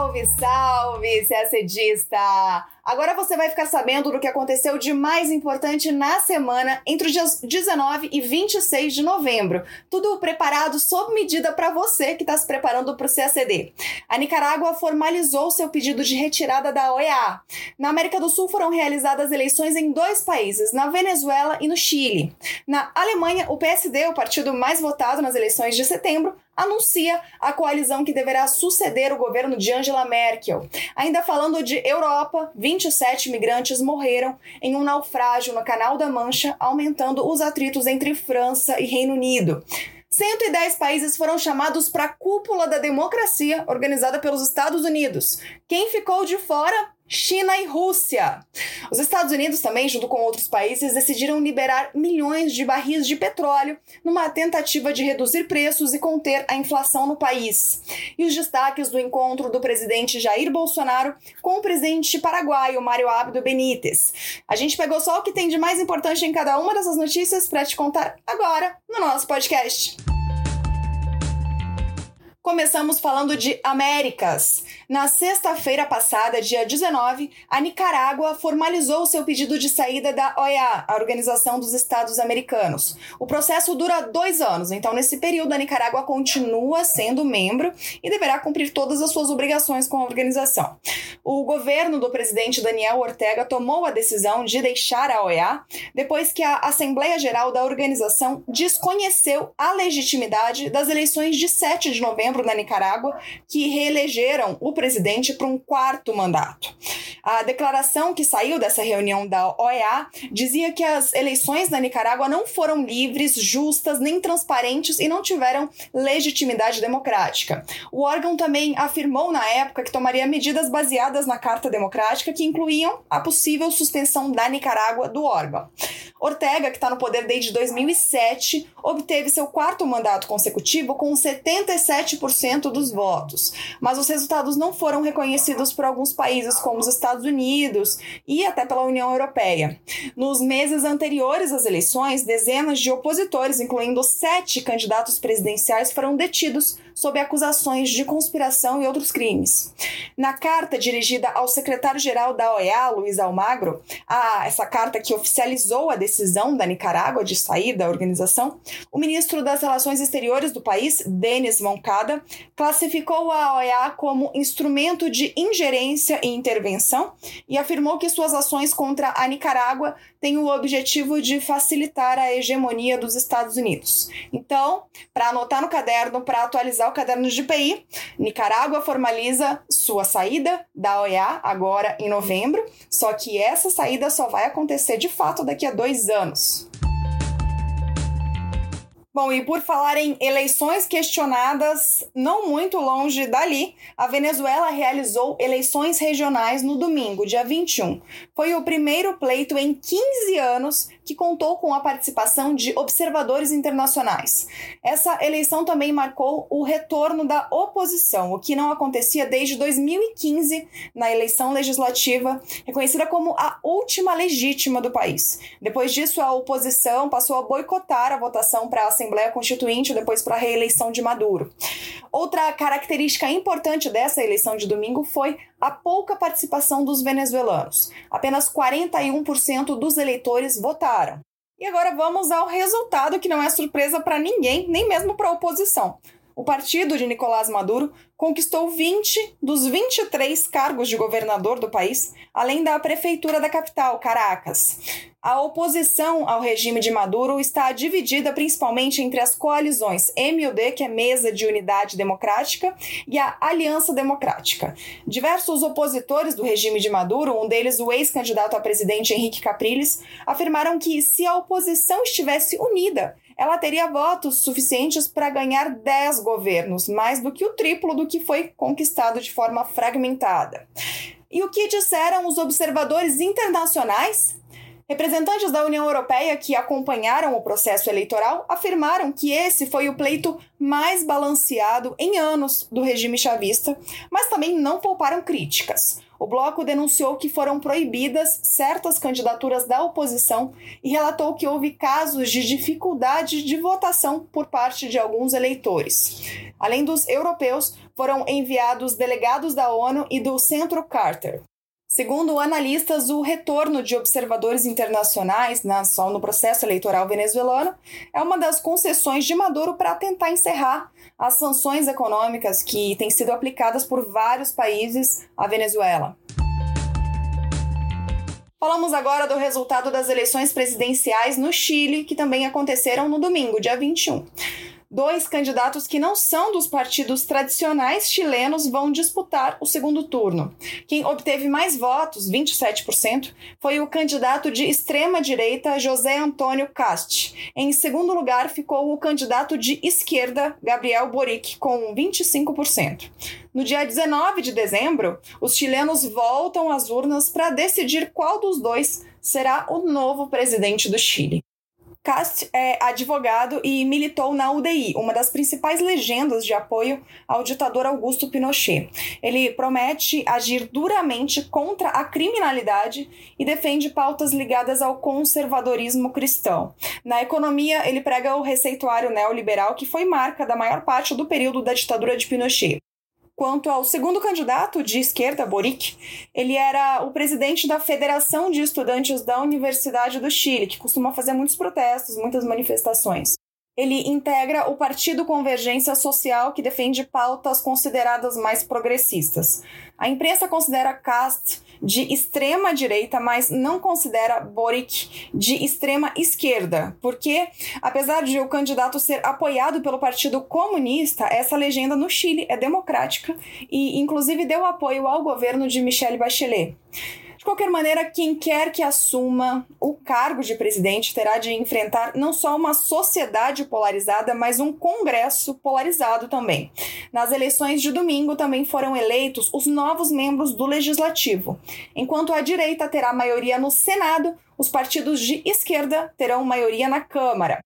Salve, salve, CACDista! Agora você vai ficar sabendo do que aconteceu de mais importante na semana entre os dias 19 e 26 de novembro. Tudo preparado sob medida para você que está se preparando para o CACD. A Nicarágua formalizou seu pedido de retirada da OEA. Na América do Sul foram realizadas eleições em dois países, na Venezuela e no Chile. Na Alemanha, o PSD, o partido mais votado nas eleições de setembro, anuncia a coalizão que deverá suceder o governo de Angela Merkel. Ainda falando de Europa, 27 imigrantes morreram em um naufrágio no Canal da Mancha, aumentando os atritos entre França e Reino Unido. 110 países foram chamados para a cúpula da democracia organizada pelos Estados Unidos. Quem ficou de fora? China e Rússia. Os Estados Unidos também, junto com outros países, decidiram liberar milhões de barris de petróleo numa tentativa de reduzir preços e conter a inflação no país. E os destaques do encontro do presidente Jair Bolsonaro com o presidente paraguaio Mário Abdo Benítez. A gente pegou só o que tem de mais importante em cada uma dessas notícias para te contar agora no nosso podcast. Começamos falando de Américas. Na sexta-feira passada, dia 19, a Nicarágua formalizou seu pedido de saída da OEA, a Organização dos Estados Americanos. O processo dura dois anos, então nesse período a Nicarágua continua sendo membro e deverá cumprir todas as suas obrigações com a organização. O governo do presidente Daniel Ortega tomou a decisão de deixar a OEA depois que a Assembleia Geral da organização desconheceu a legitimidade das eleições de 7 de novembro na Nicarágua que reelegeram o presidente para um quarto mandato. A declaração que saiu dessa reunião da OEA dizia que as eleições na Nicarágua não foram livres, justas nem transparentes e não tiveram legitimidade democrática. O órgão também afirmou na época que tomaria medidas baseadas na Carta Democrática que incluíam a possível suspensão da Nicarágua do órgão. Ortega, que está no poder desde 2007, obteve seu quarto mandato consecutivo com 77% dos votos, mas os resultados não foram reconhecidos por alguns países, como os Estados Unidos e até pela União Europeia. Nos meses anteriores às eleições, dezenas de opositores, incluindo sete candidatos presidenciais, foram detidos sob acusações de conspiração e outros crimes. Na carta dirigida ao secretário-geral da OEA, Luiz Almagro, a, essa carta que oficializou a decisão da Nicarágua de sair da organização, o ministro das Relações Exteriores do país, Denis Moncada, classificou a OEA como instrumento de ingerência e intervenção e afirmou que suas ações contra a Nicarágua têm o objetivo de facilitar a hegemonia dos Estados Unidos. Então, para anotar no caderno, para atualizar o caderno de PI, Nicarágua formaliza sua saída da OEA agora em novembro, só que essa saída só vai acontecer de fato daqui a dois anos. Bom, e por falar em eleições questionadas, não muito longe dali, a Venezuela realizou eleições regionais no domingo, dia 21. Foi o primeiro pleito em 15 anos que contou com a participação de observadores internacionais. Essa eleição também marcou o retorno da oposição, o que não acontecia desde 2015 na eleição legislativa, reconhecida como a última legítima do país. Depois disso, a oposição passou a boicotar a votação para a Assembleia Constituinte, depois para a reeleição de Maduro. Outra característica importante dessa eleição de domingo foi a pouca participação dos venezuelanos. Apenas 41% dos eleitores votaram. E agora vamos ao resultado que não é surpresa para ninguém, nem mesmo para a oposição. O partido de Nicolás Maduro conquistou 20 dos 23 cargos de governador do país, além da prefeitura da capital, Caracas. A oposição ao regime de Maduro está dividida principalmente entre as coalizões MUD, que é Mesa de Unidade Democrática, e a Aliança Democrática. Diversos opositores do regime de Maduro, um deles o ex-candidato a presidente Henrique Capriles, afirmaram que se a oposição estivesse unida, ela teria votos suficientes para ganhar 10 governos, mais do que o triplo do que foi conquistado de forma fragmentada. E o que disseram os observadores internacionais? Representantes da União Europeia que acompanharam o processo eleitoral afirmaram que esse foi o pleito mais balanceado em anos do regime chavista, mas também não pouparam críticas. O bloco denunciou que foram proibidas certas candidaturas da oposição e relatou que houve casos de dificuldade de votação por parte de alguns eleitores. Além dos europeus, foram enviados delegados da ONU e do Centro Carter. Segundo analistas, o retorno de observadores internacionais na, no processo eleitoral venezuelano é uma das concessões de Maduro para tentar encerrar as sanções econômicas que têm sido aplicadas por vários países à Venezuela. Falamos agora do resultado das eleições presidenciais no Chile, que também aconteceram no domingo, dia 21 dois candidatos que não são dos partidos tradicionais chilenos vão disputar o segundo turno. Quem obteve mais votos, 27%, foi o candidato de extrema-direita José Antônio Cast. Em segundo lugar ficou o candidato de esquerda Gabriel Boric, com 25%. No dia 19 de dezembro, os chilenos voltam às urnas para decidir qual dos dois será o novo presidente do Chile. Cast é advogado e militou na UDI, uma das principais legendas de apoio ao ditador Augusto Pinochet. Ele promete agir duramente contra a criminalidade e defende pautas ligadas ao conservadorismo cristão. Na economia, ele prega o receituário neoliberal, que foi marca da maior parte do período da ditadura de Pinochet. Quanto ao segundo candidato de esquerda, Boric, ele era o presidente da Federação de Estudantes da Universidade do Chile, que costuma fazer muitos protestos, muitas manifestações. Ele integra o Partido Convergência Social, que defende pautas consideradas mais progressistas. A imprensa considera Cast de extrema direita, mas não considera Boric de extrema esquerda, porque, apesar de o candidato ser apoiado pelo Partido Comunista, essa legenda no Chile é democrática e, inclusive, deu apoio ao governo de Michelle Bachelet. De qualquer maneira, quem quer que assuma o cargo de presidente terá de enfrentar não só uma sociedade polarizada, mas um Congresso polarizado também. Nas eleições de domingo também foram eleitos os novos membros do Legislativo. Enquanto a direita terá maioria no Senado, os partidos de esquerda terão maioria na Câmara.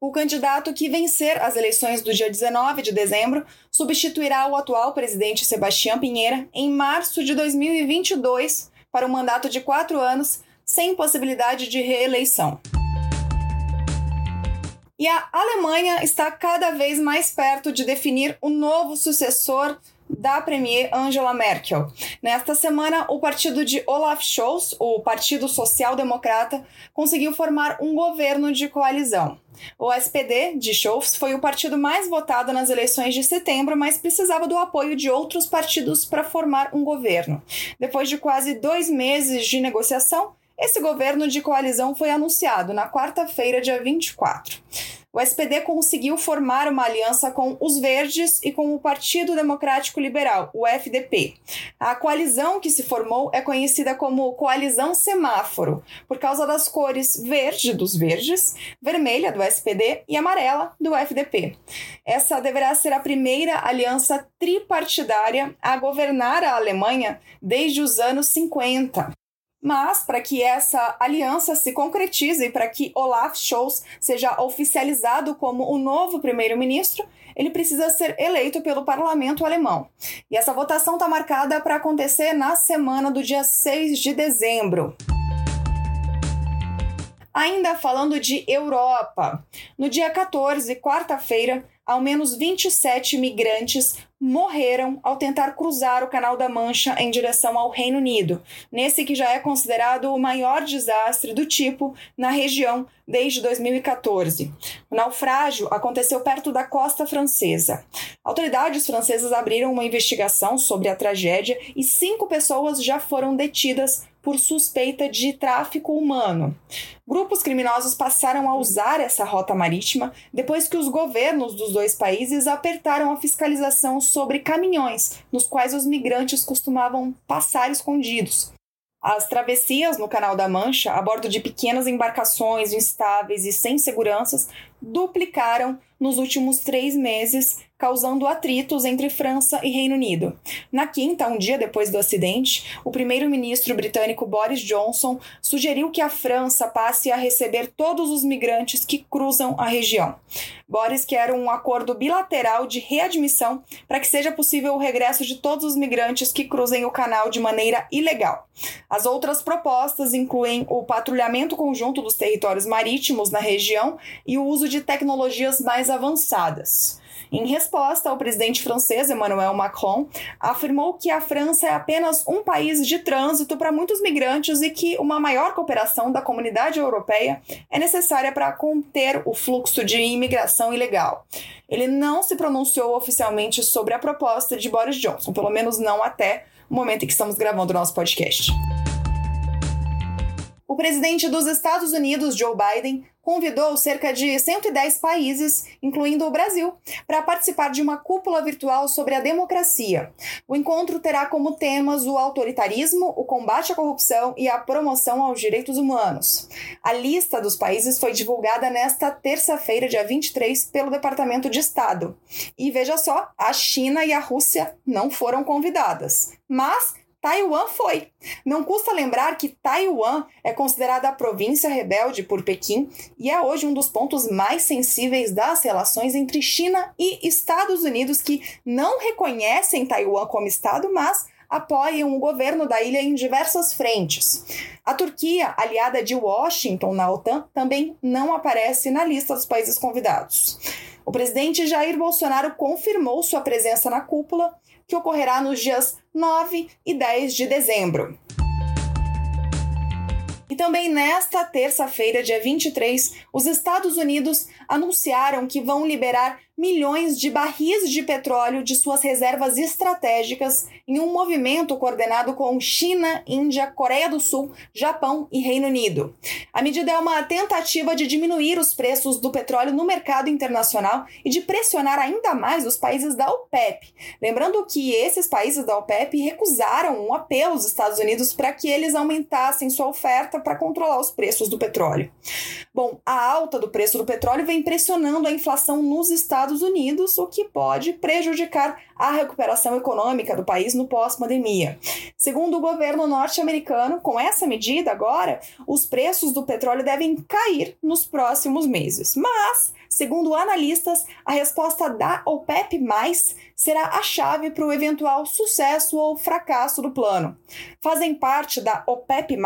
O candidato que vencer as eleições do dia 19 de dezembro substituirá o atual presidente Sebastião Pinheira em março de 2022 para um mandato de quatro anos, sem possibilidade de reeleição. E a Alemanha está cada vez mais perto de definir o novo sucessor da premier Angela Merkel. Nesta semana, o partido de Olaf Scholz, o Partido Social Democrata, conseguiu formar um governo de coalizão. O SPD de Scholz foi o partido mais votado nas eleições de setembro, mas precisava do apoio de outros partidos para formar um governo. Depois de quase dois meses de negociação, esse governo de coalizão foi anunciado na quarta-feira, dia 24 o SPD conseguiu formar uma aliança com os Verdes e com o Partido Democrático Liberal, o FDP. A coalizão que se formou é conhecida como Coalizão Semáforo, por causa das cores verde dos Verdes, vermelha do SPD e amarela do FDP. Essa deverá ser a primeira aliança tripartidária a governar a Alemanha desde os anos 50. Mas, para que essa aliança se concretize e para que Olaf Scholz seja oficializado como o novo primeiro-ministro, ele precisa ser eleito pelo parlamento alemão. E essa votação está marcada para acontecer na semana do dia 6 de dezembro. Ainda falando de Europa, no dia 14, quarta-feira, ao menos 27 migrantes morreram ao tentar cruzar o Canal da Mancha em direção ao Reino Unido, nesse que já é considerado o maior desastre do tipo na região desde 2014. O naufrágio aconteceu perto da costa francesa. Autoridades francesas abriram uma investigação sobre a tragédia e cinco pessoas já foram detidas por suspeita de tráfico humano. Grupos criminosos passaram a usar essa rota marítima depois que os governos dos dois países apertaram a fiscalização sobre caminhões nos quais os migrantes costumavam passar escondidos. As travessias no Canal da Mancha, a bordo de pequenas embarcações instáveis e sem seguranças, duplicaram nos últimos três meses causando atritos entre França e Reino Unido. Na quinta, um dia depois do acidente, o primeiro-ministro britânico Boris Johnson sugeriu que a França passe a receber todos os migrantes que cruzam a região. Boris quer um acordo bilateral de readmissão para que seja possível o regresso de todos os migrantes que cruzem o canal de maneira ilegal. As outras propostas incluem o patrulhamento conjunto dos territórios marítimos na região e o uso de tecnologias mais avançadas. Em resposta, o presidente francês Emmanuel Macron afirmou que a França é apenas um país de trânsito para muitos migrantes e que uma maior cooperação da comunidade europeia é necessária para conter o fluxo de imigração ilegal. Ele não se pronunciou oficialmente sobre a proposta de Boris Johnson, pelo menos não até o momento em que estamos gravando o nosso podcast. O presidente dos Estados Unidos, Joe Biden, convidou cerca de 110 países, incluindo o Brasil, para participar de uma cúpula virtual sobre a democracia. O encontro terá como temas o autoritarismo, o combate à corrupção e a promoção aos direitos humanos. A lista dos países foi divulgada nesta terça-feira, dia 23, pelo Departamento de Estado. E veja só, a China e a Rússia não foram convidadas. Mas Taiwan foi. Não custa lembrar que Taiwan é considerada a província rebelde por Pequim e é hoje um dos pontos mais sensíveis das relações entre China e Estados Unidos, que não reconhecem Taiwan como Estado, mas apoiam o governo da ilha em diversas frentes. A Turquia, aliada de Washington na OTAN, também não aparece na lista dos países convidados. O presidente Jair Bolsonaro confirmou sua presença na cúpula que ocorrerá nos dias 9 e 10 de dezembro. E também nesta terça-feira, dia 23, os Estados Unidos anunciaram que vão liberar milhões de barris de petróleo de suas reservas estratégicas em um movimento coordenado com China, Índia, Coreia do Sul, Japão e Reino Unido. A medida é uma tentativa de diminuir os preços do petróleo no mercado internacional e de pressionar ainda mais os países da OPEP. Lembrando que esses países da OPEP recusaram um apelo dos Estados Unidos para que eles aumentassem sua oferta para controlar os preços do petróleo. Bom, a alta do preço do petróleo vem pressionando a inflação nos Estados Estados Unidos, o que pode prejudicar a recuperação econômica do país no pós-pandemia. Segundo o governo norte-americano, com essa medida agora, os preços do petróleo devem cair nos próximos meses. Mas, segundo analistas, a resposta da OPEP será a chave para o eventual sucesso ou fracasso do plano. Fazem parte da OPEP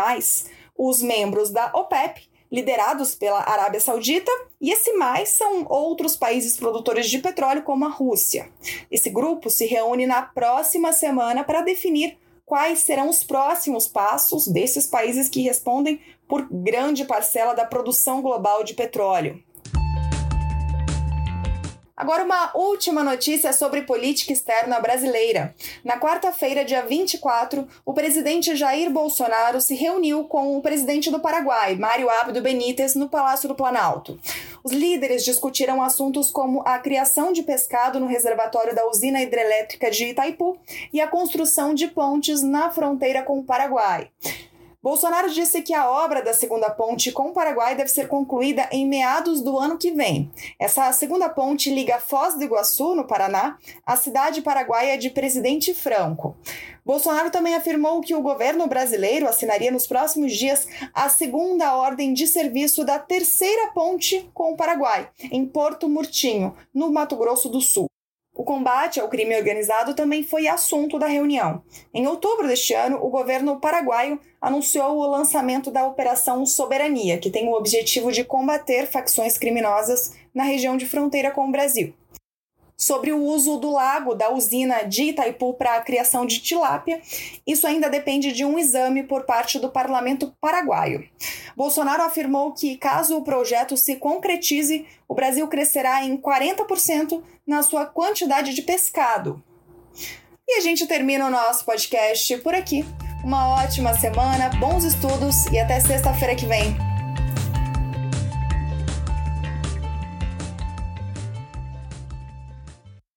os membros da OPEP liderados pela Arábia Saudita, e esse mais são outros países produtores de petróleo, como a Rússia. Esse grupo se reúne na próxima semana para definir quais serão os próximos passos desses países que respondem por grande parcela da produção global de petróleo. Agora, uma última notícia sobre política externa brasileira. Na quarta-feira, dia 24, o presidente Jair Bolsonaro se reuniu com o presidente do Paraguai, Mário Abdo Benítez, no Palácio do Planalto. Os líderes discutiram assuntos como a criação de pescado no reservatório da usina hidrelétrica de Itaipu e a construção de pontes na fronteira com o Paraguai. Bolsonaro disse que a obra da segunda ponte com o Paraguai deve ser concluída em meados do ano que vem. Essa segunda ponte liga Foz do Iguaçu, no Paraná, à cidade paraguaia de Presidente Franco. Bolsonaro também afirmou que o governo brasileiro assinaria nos próximos dias a segunda ordem de serviço da terceira ponte com o Paraguai, em Porto Murtinho, no Mato Grosso do Sul. O combate ao crime organizado também foi assunto da reunião. Em outubro deste ano, o governo paraguaio anunciou o lançamento da Operação Soberania, que tem o objetivo de combater facções criminosas na região de fronteira com o Brasil sobre o uso do lago da usina de Itaipu para a criação de tilápia. Isso ainda depende de um exame por parte do parlamento paraguaio. Bolsonaro afirmou que, caso o projeto se concretize, o Brasil crescerá em 40% na sua quantidade de pescado. E a gente termina o nosso podcast por aqui. Uma ótima semana, bons estudos e até sexta-feira que vem.